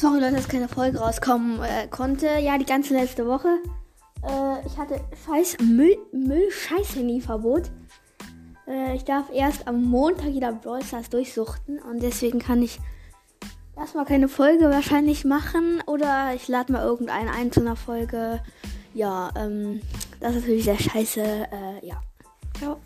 Sorry Leute, dass keine Folge rauskommen äh, konnte. Ja, die ganze letzte Woche. Äh, ich hatte scheiß Müll, Müll scheiß Handyverbot. Äh, ich darf erst am Montag wieder Brawl Stars durchsuchten und deswegen kann ich erstmal keine Folge wahrscheinlich machen oder ich lade mal irgendeine ein zu einer Folge. Ja, ähm, das ist natürlich sehr scheiße. Äh, ja. Ciao.